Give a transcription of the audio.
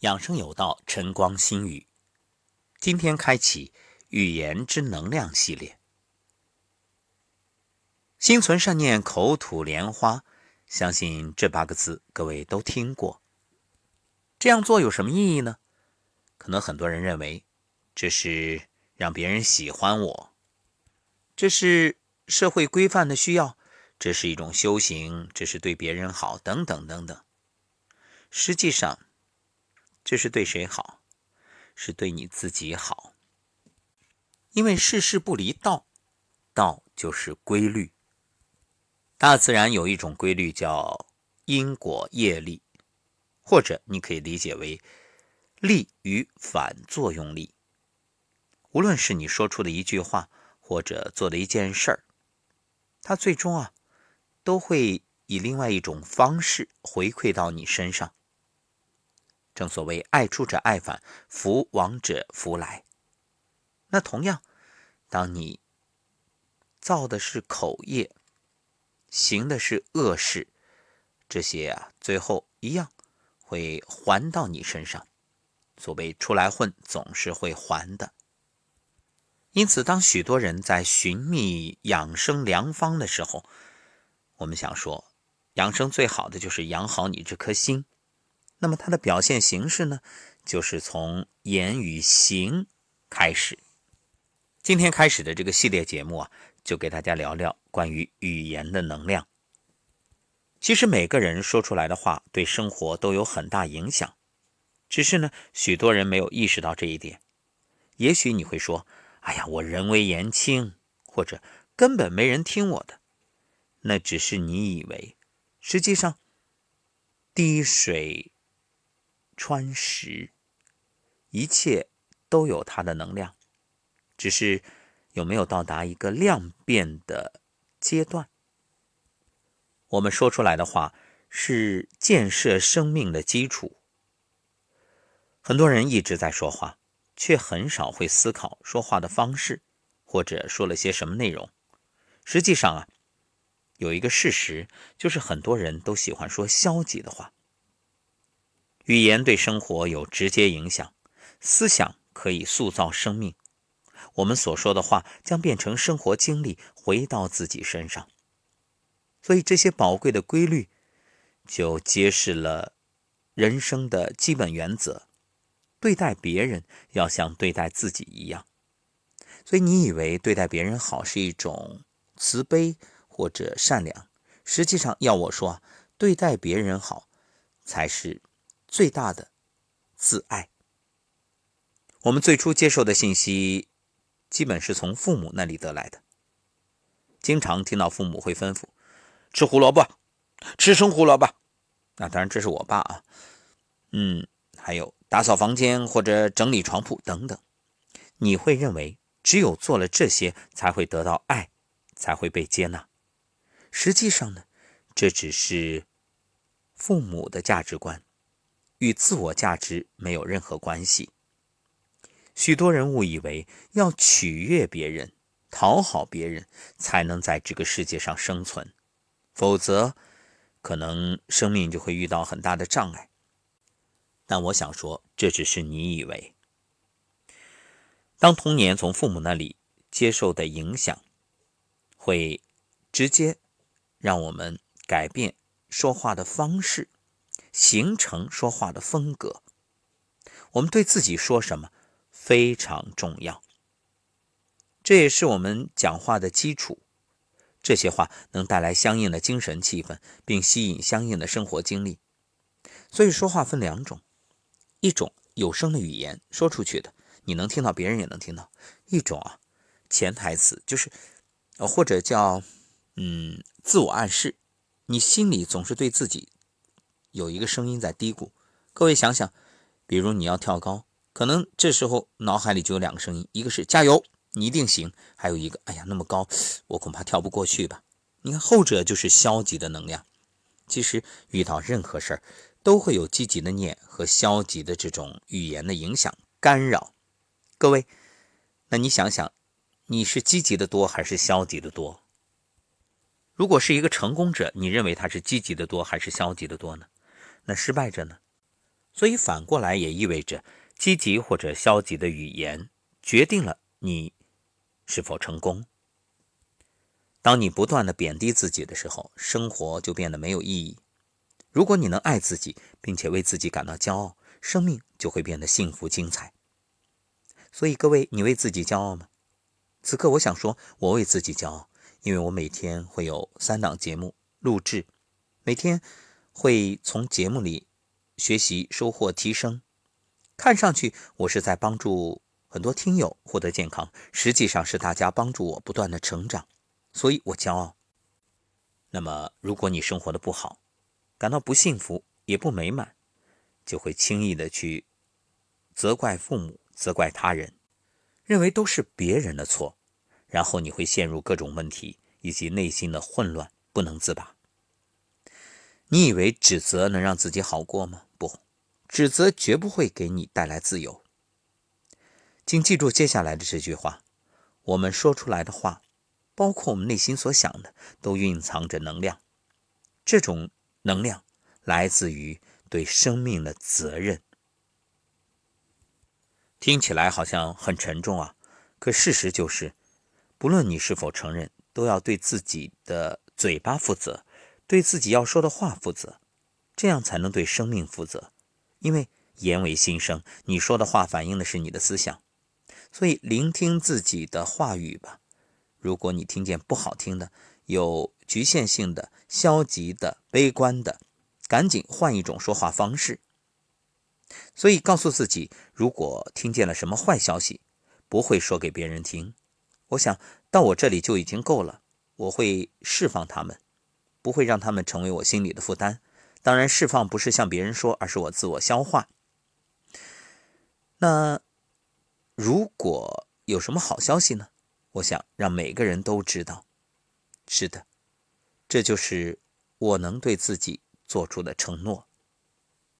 养生有道，晨光心语。今天开启语言之能量系列。心存善念，口吐莲花。相信这八个字各位都听过。这样做有什么意义呢？可能很多人认为这是让别人喜欢我，这是社会规范的需要，这是一种修行，这是对别人好，等等等等。实际上，这是对谁好？是对你自己好。因为世事不离道，道就是规律。大自然有一种规律叫因果业力，或者你可以理解为力与反作用力。无论是你说出的一句话，或者做的一件事儿，它最终啊都会以另外一种方式回馈到你身上。正所谓爱出者爱返，福往者福来。那同样，当你造的是口业。行的是恶事，这些啊，最后一样会还到你身上。所谓出来混，总是会还的。因此，当许多人在寻觅养生良方的时候，我们想说，养生最好的就是养好你这颗心。那么，它的表现形式呢，就是从言语行开始。今天开始的这个系列节目啊。就给大家聊聊关于语言的能量。其实每个人说出来的话对生活都有很大影响，只是呢，许多人没有意识到这一点。也许你会说：“哎呀，我人微言轻，或者根本没人听我的。”那只是你以为，实际上滴水穿石，一切都有它的能量，只是。有没有到达一个量变的阶段？我们说出来的话是建设生命的基础。很多人一直在说话，却很少会思考说话的方式，或者说了些什么内容。实际上啊，有一个事实就是，很多人都喜欢说消极的话。语言对生活有直接影响，思想可以塑造生命。我们所说的话将变成生活经历，回到自己身上。所以这些宝贵的规律，就揭示了人生的基本原则：对待别人要像对待自己一样。所以你以为对待别人好是一种慈悲或者善良，实际上要我说，对待别人好才是最大的自爱。我们最初接受的信息。基本是从父母那里得来的，经常听到父母会吩咐吃胡萝卜，吃生胡萝卜。那当然这是我爸啊，嗯，还有打扫房间或者整理床铺等等。你会认为只有做了这些才会得到爱，才会被接纳。实际上呢，这只是父母的价值观，与自我价值没有任何关系。许多人误以为要取悦别人、讨好别人，才能在这个世界上生存，否则，可能生命就会遇到很大的障碍。但我想说，这只是你以为。当童年从父母那里接受的影响，会直接让我们改变说话的方式，形成说话的风格。我们对自己说什么？非常重要，这也是我们讲话的基础。这些话能带来相应的精神气氛，并吸引相应的生活经历。所以说话分两种：一种有声的语言说出去的，你能听到，别人也能听到；一种啊，潜台词就是，或者叫嗯自我暗示，你心里总是对自己有一个声音在嘀咕。各位想想，比如你要跳高。可能这时候脑海里就有两个声音，一个是加油，你一定行；还有一个，哎呀，那么高，我恐怕跳不过去吧。你看后者就是消极的能量。其实遇到任何事儿，都会有积极的念和消极的这种语言的影响干扰。各位，那你想想，你是积极的多还是消极的多？如果是一个成功者，你认为他是积极的多还是消极的多呢？那失败者呢？所以反过来也意味着，积极或者消极的语言决定了你是否成功。当你不断的贬低自己的时候，生活就变得没有意义。如果你能爱自己，并且为自己感到骄傲，生命就会变得幸福精彩。所以各位，你为自己骄傲吗？此刻我想说，我为自己骄傲，因为我每天会有三档节目录制，每天会从节目里。学习、收获、提升，看上去我是在帮助很多听友获得健康，实际上是大家帮助我不断的成长，所以我骄傲。那么，如果你生活的不好，感到不幸福也不美满，就会轻易的去责怪父母、责怪他人，认为都是别人的错，然后你会陷入各种问题以及内心的混乱，不能自拔。你以为指责能让自己好过吗？不，指责绝不会给你带来自由。请记住接下来的这句话：我们说出来的话，包括我们内心所想的，都蕴藏着能量。这种能量来自于对生命的责任。听起来好像很沉重啊，可事实就是，不论你是否承认，都要对自己的嘴巴负责。对自己要说的话负责，这样才能对生命负责。因为言为心声，你说的话反映的是你的思想，所以聆听自己的话语吧。如果你听见不好听的、有局限性的、消极的、悲观的，赶紧换一种说话方式。所以告诉自己，如果听见了什么坏消息，不会说给别人听。我想到我这里就已经够了，我会释放他们。不会让他们成为我心里的负担。当然，释放不是向别人说，而是我自我消化。那如果有什么好消息呢？我想让每个人都知道。是的，这就是我能对自己做出的承诺。